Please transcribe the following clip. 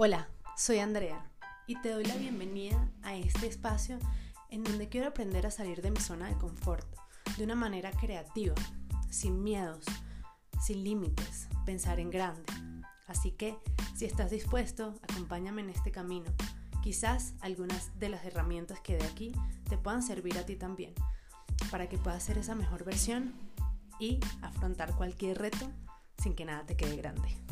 Hola, soy Andrea y te doy la bienvenida a este espacio en donde quiero aprender a salir de mi zona de confort de una manera creativa, sin miedos, sin límites, pensar en grande. Así que, si estás dispuesto, acompáñame en este camino. Quizás algunas de las herramientas que de aquí te puedan servir a ti también, para que puedas ser esa mejor versión y afrontar cualquier reto sin que nada te quede grande.